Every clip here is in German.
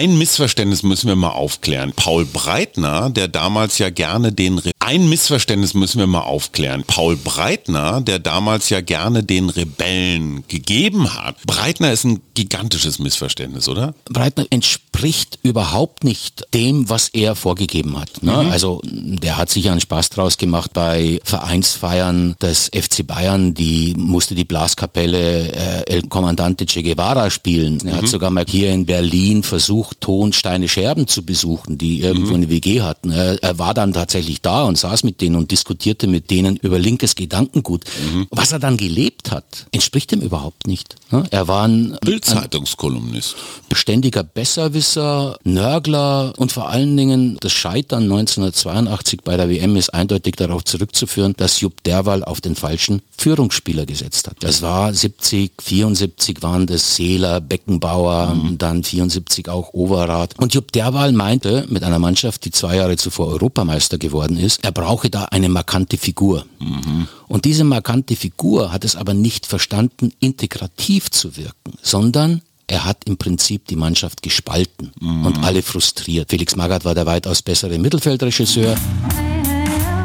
Ein Missverständnis müssen wir mal aufklären. Paul Breitner, der damals ja gerne den Re ein Missverständnis müssen wir mal aufklären. Paul Breitner, der damals ja gerne den Rebellen gegeben hat. Breitner ist ein gigantisches Missverständnis, oder? Breitner entspricht überhaupt nicht dem, was er vorgegeben hat. Ne? Mhm. Also der hat sich einen Spaß draus gemacht bei Vereinsfeiern des FC Bayern. Die musste die Blaskapelle äh, El Comandante Che Guevara spielen. Er mhm. hat sogar mal hier in Berlin versucht, Tonsteine Scherben zu besuchen, die irgendwo mhm. eine WG hatten. Er, er, war dann tatsächlich da und saß mit denen und diskutierte mit denen über linkes Gedankengut. Mhm. Was er dann gelebt hat, entspricht ihm überhaupt nicht. Ne? Er war ein Bildzeitungskolumnist. Beständiger Besserwisser, Nörgler und vor allen Dingen das Scheitern 1982 bei der WM ist eindeutig darauf zurückzuführen, dass Jupp Derwal auf den falschen Führungsspieler gesetzt hat. Das war 70, 74 waren das Seeler, Beckenbauer, mhm. dann 74 auch Overath. Und Jupp Derwal meinte mit einer Mannschaft, die zwei Jahre zuvor Europameister geworden ist, er brauche da eine markante Figur. Mhm. Und diese markante Figur hat es aber nicht verstanden, integrativ zu wirken, sondern er hat im Prinzip die Mannschaft gespalten mhm. und alle frustriert. Felix Magath war der weitaus bessere Mittelfeldregisseur.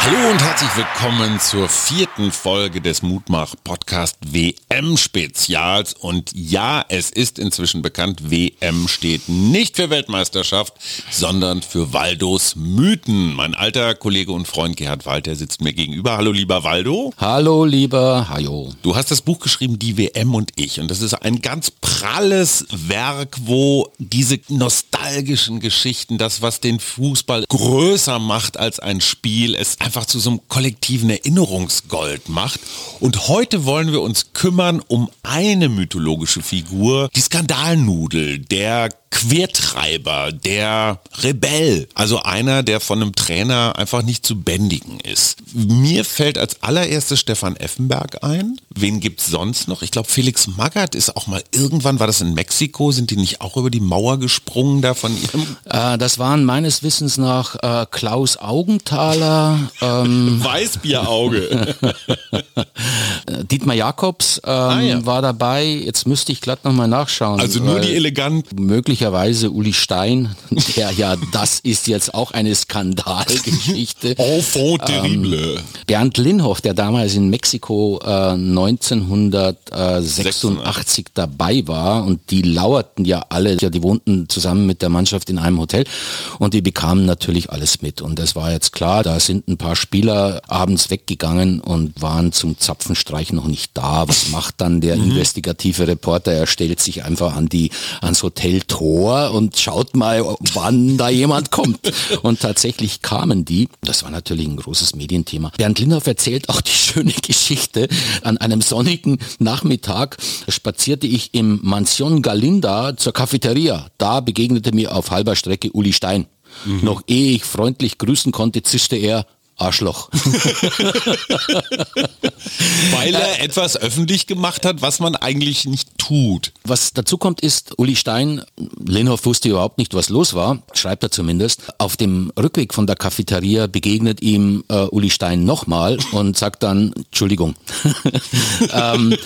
Hallo und herzlich willkommen zur vierten Folge des Mutmach Podcast WM Spezials. Und ja, es ist inzwischen bekannt, WM steht nicht für Weltmeisterschaft, sondern für Waldos Mythen. Mein alter Kollege und Freund Gerhard Walter sitzt mir gegenüber. Hallo lieber Waldo. Hallo lieber Hajo. Du hast das Buch geschrieben, Die WM und ich. Und das ist ein ganz pralles Werk, wo diese nostalgischen Geschichten, das was den Fußball größer macht als ein Spiel, es einfach zu so einem kollektiven Erinnerungsgold macht. Und heute wollen wir uns kümmern um eine mythologische Figur, die Skandalnudel, der Quertreiber, der Rebell, also einer, der von einem Trainer einfach nicht zu bändigen ist. Mir fällt als allererstes Stefan Effenberg ein. Wen gibt's sonst noch? Ich glaube, Felix Magath ist auch mal irgendwann, war das in Mexiko, sind die nicht auch über die Mauer gesprungen da von ihrem? Äh, das waren meines Wissens nach äh, Klaus Augenthaler. Ähm, Weißbierauge. Dietmar Jakobs ähm, ah, ja. war dabei. Jetzt müsste ich glatt nochmal nachschauen. Also nur die eleganten. Möglich möglicherweise Uli Stein, der ja, das ist jetzt auch eine Skandalgeschichte. Enfant terrible. Ähm, Bernd Linhoff, der damals in Mexiko äh, 1986 dabei war und die lauerten ja alle, ja, die wohnten zusammen mit der Mannschaft in einem Hotel und die bekamen natürlich alles mit. Und es war jetzt klar, da sind ein paar Spieler abends weggegangen und waren zum Zapfenstreich noch nicht da. Was macht dann der mhm. investigative Reporter? Er stellt sich einfach an die, ans Hoteltor Tor und schaut mal, wann da jemand kommt. Und tatsächlich kamen die. Das war natürlich ein großes Medienthema. Bernd Lindhoff erzählt auch die schöne Geschichte. An einem sonnigen Nachmittag spazierte ich im Mansion Galinda zur Cafeteria. Da begegnete mir auf halber Strecke Uli Stein. Mhm. Noch ehe ich freundlich grüßen konnte, zischte er, Arschloch. Weil er etwas öffentlich gemacht hat, was man eigentlich nicht tut. Was dazu kommt ist, Uli Stein, Lenhoff wusste überhaupt nicht, was los war, schreibt er zumindest. Auf dem Rückweg von der Cafeteria begegnet ihm äh, Uli Stein nochmal und sagt dann, Entschuldigung. ähm,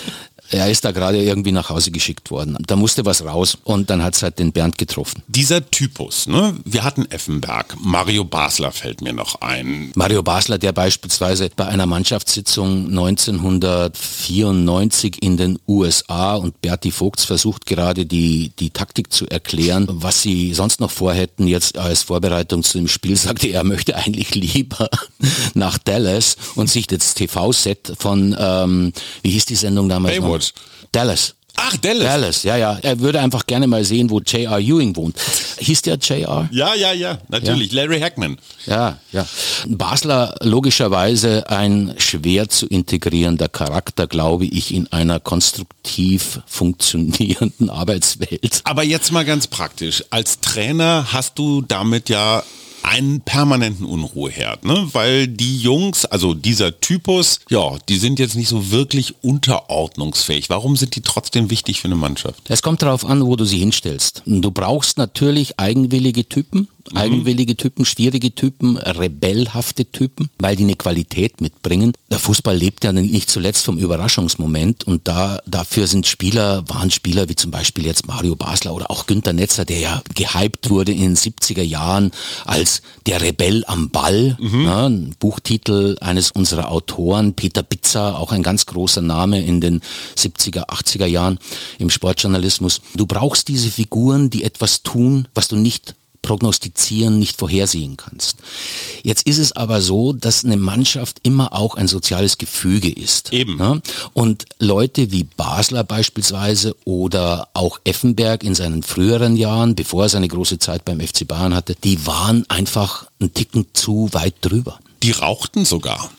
er ist da gerade irgendwie nach Hause geschickt worden. Da musste was raus und dann hat es halt den Bernd getroffen. Dieser Typus, ne? Wir hatten Effenberg, Mario Basler fällt mir noch ein. Mario Basler, der beispielsweise bei einer Mannschaftssitzung 1994 in den USA und Berti Vogts versucht gerade die, die Taktik zu erklären, was sie sonst noch vorhätten, jetzt als Vorbereitung zu dem Spiel, sagte er, möchte eigentlich lieber nach Dallas und sich das TV-Set von, ähm, wie hieß die Sendung damals? Baywatch. Dallas. Ach, Dallas. Dallas, ja, ja. Er würde einfach gerne mal sehen, wo J.R. Ewing wohnt. Hieß der J.R.? Ja, ja, ja, natürlich. Ja. Larry Hackman. Ja, ja. Basler logischerweise ein schwer zu integrierender Charakter, glaube ich, in einer konstruktiv funktionierenden Arbeitswelt. Aber jetzt mal ganz praktisch. Als Trainer hast du damit ja einen permanenten Unruheherd, ne? weil die Jungs, also dieser Typus, ja, die sind jetzt nicht so wirklich unterordnungsfähig. Warum sind die trotzdem wichtig für eine Mannschaft? Es kommt darauf an, wo du sie hinstellst. Du brauchst natürlich eigenwillige Typen, Mhm. Eigenwillige Typen, schwierige Typen, rebellhafte Typen, weil die eine Qualität mitbringen. Der Fußball lebt ja nicht zuletzt vom Überraschungsmoment und da, dafür sind Spieler, waren Spieler wie zum Beispiel jetzt Mario Basler oder auch Günter Netzer, der ja gehypt wurde in den 70er Jahren als der Rebell am Ball. Mhm. Ja, ein Buchtitel eines unserer Autoren, Peter Bitzer, auch ein ganz großer Name in den 70er, 80er Jahren im Sportjournalismus. Du brauchst diese Figuren, die etwas tun, was du nicht prognostizieren, nicht vorhersehen kannst. Jetzt ist es aber so, dass eine Mannschaft immer auch ein soziales Gefüge ist. Eben. Ja? Und Leute wie Basler beispielsweise oder auch Effenberg in seinen früheren Jahren, bevor er seine große Zeit beim FC Bayern hatte, die waren einfach einen Ticken zu weit drüber. Die rauchten sogar.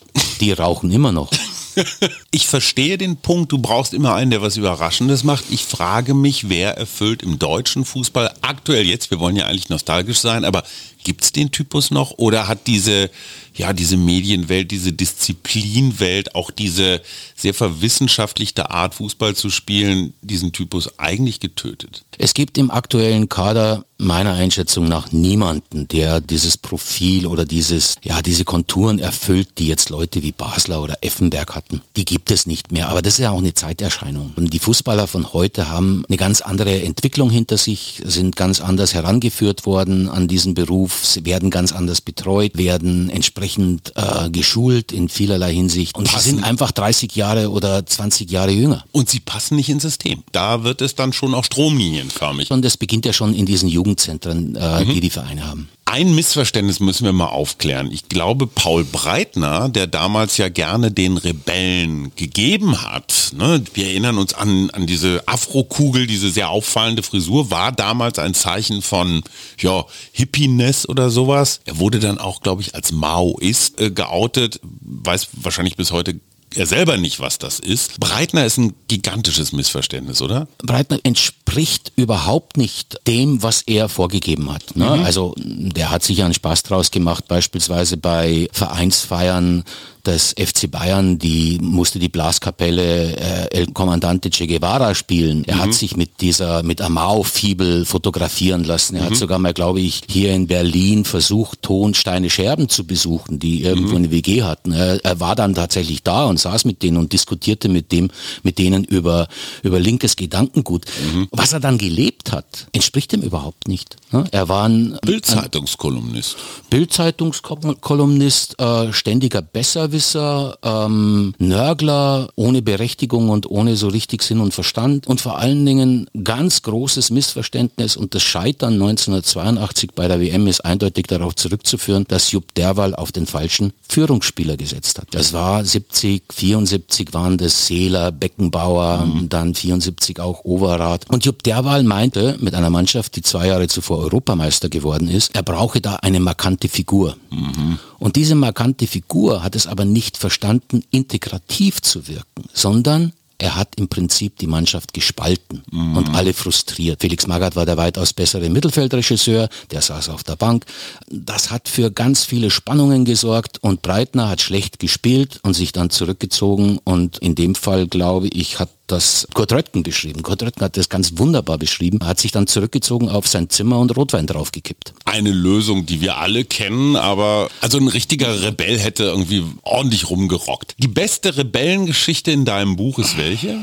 Die rauchen immer noch. ich verstehe den Punkt, du brauchst immer einen, der was Überraschendes macht. Ich frage mich, wer erfüllt im deutschen Fußball aktuell jetzt, wir wollen ja eigentlich nostalgisch sein, aber gibt es den Typus noch oder hat diese ja, diese Medienwelt, diese Disziplinwelt, auch diese sehr verwissenschaftlichte Art, Fußball zu spielen, diesen Typus eigentlich getötet? Es gibt im aktuellen Kader meiner Einschätzung nach niemanden, der dieses Profil oder dieses, ja, diese Konturen erfüllt, die jetzt Leute wie Basler oder Effenberg hatten. Die gibt es nicht mehr. Aber das ist ja auch eine Zeiterscheinung. Und die Fußballer von heute haben eine ganz andere Entwicklung hinter sich, sind ganz anders herangeführt worden an diesen Beruf, werden ganz anders betreut, werden entsprechend entsprechend äh, geschult in vielerlei Hinsicht. Und passen. sie sind einfach 30 Jahre oder 20 Jahre jünger. Und sie passen nicht ins System. Da wird es dann schon auch stromlinienförmig. Und das beginnt ja schon in diesen Jugendzentren, äh, mhm. die die Vereine haben. Ein Missverständnis müssen wir mal aufklären. Ich glaube, Paul Breitner, der damals ja gerne den Rebellen gegeben hat, ne, wir erinnern uns an, an diese Afrokugel, diese sehr auffallende Frisur, war damals ein Zeichen von ja, Hippiness oder sowas. Er wurde dann auch, glaube ich, als Maoist äh, geoutet, weiß wahrscheinlich bis heute er selber nicht, was das ist. Breitner ist ein gigantisches Missverständnis, oder? Breitner entspricht überhaupt nicht dem, was er vorgegeben hat. Ne? Mhm. Also der hat sich einen Spaß draus gemacht, beispielsweise bei Vereinsfeiern des FC Bayern, die musste die Blaskapelle äh, El Comandante Che Guevara spielen. Er mhm. hat sich mit dieser, mit Amao-Fibel fotografieren lassen. Er mhm. hat sogar mal, glaube ich, hier in Berlin versucht, Tonsteine Scherben zu besuchen, die irgendwo mhm. eine WG hatten. Er, er, war dann tatsächlich da und saß mit denen und diskutierte mit dem, mit denen über, über linkes Gedankengut. Mhm. Was er dann gelebt hat, entspricht ihm überhaupt nicht. Ne? Er war ein Bildzeitungskolumnist. Bildzeitungskolumnist, äh, ständiger Besser Besserwisser, ähm, Nörgler ohne Berechtigung und ohne so richtig Sinn und Verstand und vor allen Dingen ganz großes Missverständnis und das Scheitern 1982 bei der WM ist eindeutig darauf zurückzuführen, dass Jupp Derwal auf den falschen Führungsspieler gesetzt hat. Das war 70, 74 waren das Seeler, Beckenbauer, mhm. dann 74 auch Overath. Und Jupp Derwal meinte mit einer Mannschaft, die zwei Jahre zuvor Europameister geworden ist, er brauche da eine markante Figur. Mhm. Und diese markante Figur hat es aber nicht verstanden, integrativ zu wirken, sondern er hat im Prinzip die Mannschaft gespalten mhm. und alle frustriert. Felix Magath war der weitaus bessere Mittelfeldregisseur, der saß auf der Bank. Das hat für ganz viele Spannungen gesorgt und Breitner hat schlecht gespielt und sich dann zurückgezogen und in dem Fall, glaube ich, hat das Kurt Röttgen beschrieben. Kurt Röttgen hat das ganz wunderbar beschrieben, hat sich dann zurückgezogen auf sein Zimmer und Rotwein draufgekippt. Eine Lösung, die wir alle kennen, aber also ein richtiger Rebell hätte irgendwie ordentlich rumgerockt. Die beste Rebellengeschichte in deinem Buch ist welche?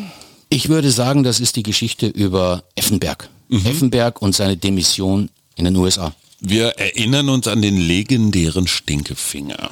Ich würde sagen, das ist die Geschichte über Effenberg. Mhm. Effenberg und seine Demission in den USA. Wir erinnern uns an den legendären Stinkefinger.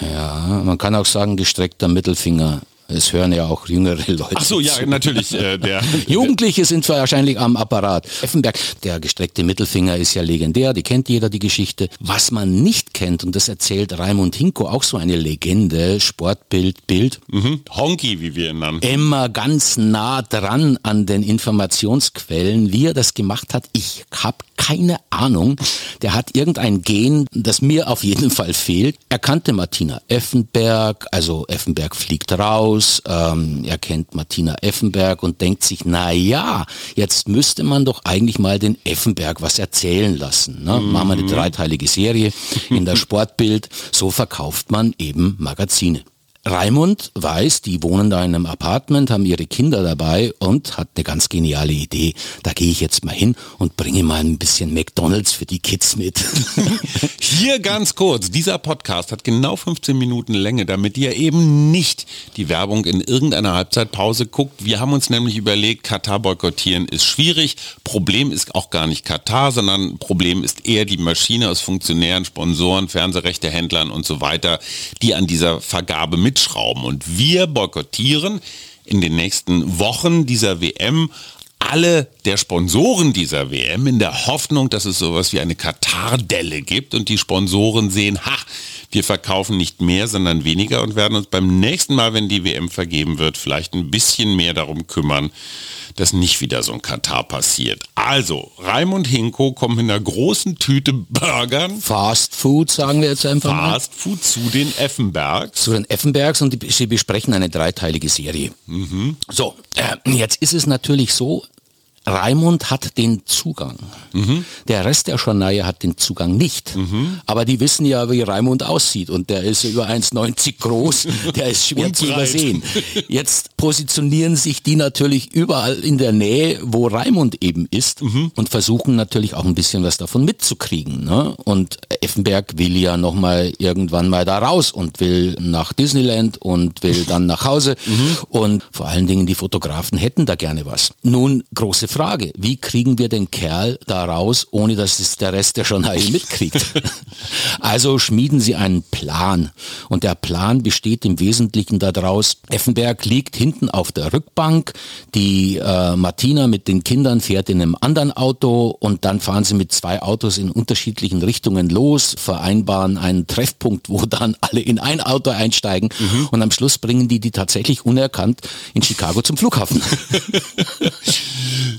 Ja, man kann auch sagen gestreckter Mittelfinger Es hören ja auch jüngere Leute. Ach so, ja, zu. natürlich. Äh, der Jugendliche sind wahrscheinlich am Apparat. Effenberg, der gestreckte Mittelfinger ist ja legendär, die kennt jeder die Geschichte. Was man nicht kennt, und das erzählt Raimund Hinko, auch so eine Legende, Sportbild, Bild. Mhm. Honky, wie wir ihn nennen. Immer ganz nah dran an den Informationsquellen. Wie er das gemacht hat, ich habe keine Ahnung. Der hat irgendein Gen, das mir auf jeden Fall fehlt. Er kannte Martina Effenberg, also Effenberg fliegt raus. Ähm, er kennt Martina Effenberg und denkt sich, na ja, jetzt müsste man doch eigentlich mal den Effenberg was erzählen lassen. Ne? Mhm. Machen wir eine dreiteilige Serie in der Sportbild. So verkauft man eben Magazine. Raimund weiß, die wohnen da in einem Apartment, haben ihre Kinder dabei und hat eine ganz geniale Idee. Da gehe ich jetzt mal hin und bringe mal ein bisschen McDonalds für die Kids mit. Hier ganz kurz, dieser Podcast hat genau 15 Minuten Länge, damit ihr eben nicht die Werbung in irgendeiner Halbzeitpause guckt. Wir haben uns nämlich überlegt, Katar boykottieren ist schwierig. Problem ist auch gar nicht Katar, sondern Problem ist eher die Maschine aus Funktionären, Sponsoren, Fernsehrechtehändlern und so weiter, die an dieser Vergabe mit mitschrauben. Und wir boykottieren in den nächsten Wochen dieser WM alle der Sponsoren dieser WM in der Hoffnung, dass es sowas wie eine Katar-Delle gibt und die Sponsoren sehen, ha, wir verkaufen nicht mehr, sondern weniger und werden uns beim nächsten Mal, wenn die WM vergeben wird, vielleicht ein bisschen mehr darum kümmern, dass nicht wieder so ein Katar passiert. Also, Raimund Hinko kommt mit einer großen Tüte Burgern. Fast Food, sagen wir jetzt einfach Fast mal. Fast Food zu den Effenbergs. Zu den Effenbergs und die, sie besprechen eine dreiteilige Serie. Mhm. So, äh, jetzt ist es natürlich so, Raimund hat den Zugang. Mhm. Der Rest der Schorneier hat den Zugang nicht. Mhm. Aber die wissen ja, wie Raimund aussieht und der ist über 1,90 groß, der ist schwer zu übersehen. Jetzt positionieren sich die natürlich überall in der Nähe, wo Raimund eben ist mhm. und versuchen natürlich auch ein bisschen was davon mitzukriegen. Ne? Und Effenberg will ja nochmal irgendwann mal da raus und will nach Disneyland und will dann nach Hause mhm. und vor allen Dingen die Fotografen hätten da gerne was. Nun, große Frage, wie kriegen wir den Kerl da raus, ohne dass es der Rest der Journal mitkriegt? also schmieden sie einen Plan. Und der Plan besteht im Wesentlichen daraus, Effenberg liegt hinten auf der Rückbank, die äh, Martina mit den Kindern fährt in einem anderen Auto und dann fahren sie mit zwei Autos in unterschiedlichen Richtungen los, vereinbaren einen Treffpunkt, wo dann alle in ein Auto einsteigen mhm. und am Schluss bringen die die tatsächlich unerkannt in Chicago zum Flughafen.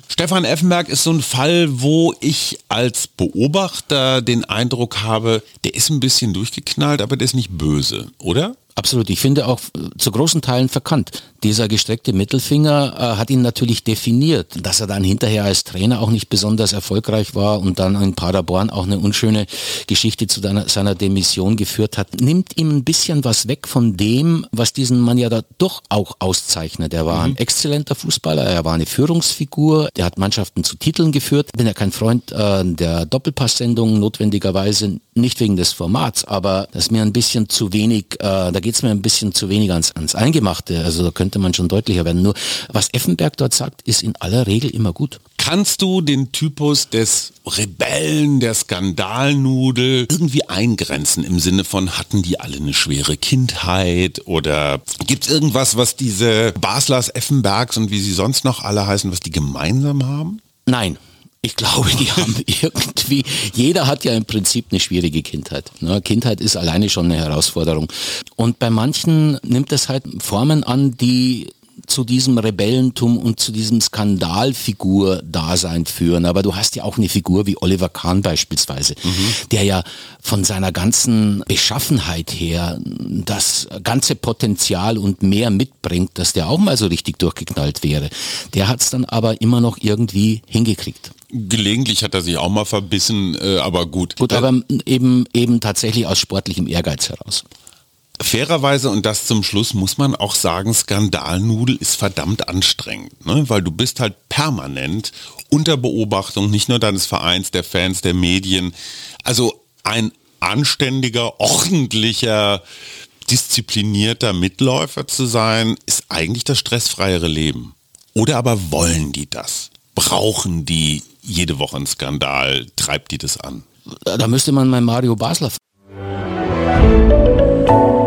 Stefan Effenberg ist so ein Fall, wo ich als Beobachter den Eindruck habe, der ist ein bisschen durchgeknallt, aber der ist nicht böse, oder? Absolut. Ich finde auch zu großen Teilen verkannt. Dieser gestreckte Mittelfinger äh, hat ihn natürlich definiert. Dass er dann hinterher als Trainer auch nicht besonders erfolgreich war und dann in Paderborn auch eine unschöne Geschichte zu deiner, seiner Demission geführt hat, nimmt ihm ein bisschen was weg von dem, was diesen Mann ja da doch auch auszeichnet. Er war mhm. ein exzellenter Fußballer, er war eine Führungsfigur, der hat Mannschaften zu Titeln geführt. Bin ja kein Freund äh, der Doppelpasssendungen notwendigerweise, nicht wegen des Formats, aber das ist mir ein bisschen zu wenig, äh, da geht es mir ein bisschen zu wenig ans, ans Eingemachte. Also da könnte man schon deutlicher werden. Nur was Effenberg dort sagt, ist in aller Regel immer gut. Kannst du den Typus des Rebellen, der Skandalnudel irgendwie eingrenzen im Sinne von, hatten die alle eine schwere Kindheit oder gibt es irgendwas, was diese Baslers, Effenbergs und wie sie sonst noch alle heißen, was die gemeinsam haben? Nein, ich glaube, die haben irgendwie, jeder hat ja im Prinzip eine schwierige Kindheit. Ne? Kindheit ist alleine schon eine Herausforderung. Und bei manchen nimmt es halt Formen an, die zu diesem Rebellentum und zu diesem Skandalfigur-Dasein führen. Aber du hast ja auch eine Figur wie Oliver Kahn beispielsweise, mhm. der ja von seiner ganzen Beschaffenheit her das ganze Potenzial und mehr mitbringt, dass der auch mal so richtig durchgeknallt wäre. Der hat es dann aber immer noch irgendwie hingekriegt. Gelegentlich hat er sich auch mal verbissen, äh, aber gut. Gut, aber eben, eben tatsächlich aus sportlichem Ehrgeiz heraus. Fairerweise, und das zum Schluss, muss man auch sagen, Skandalnudel ist verdammt anstrengend, ne? weil du bist halt permanent unter Beobachtung, nicht nur deines Vereins, der Fans, der Medien. Also ein anständiger, ordentlicher, disziplinierter Mitläufer zu sein, ist eigentlich das stressfreiere Leben. Oder aber wollen die das? Brauchen die jede Woche einen Skandal? Treibt die das an? Da müsste man mal Mario Basler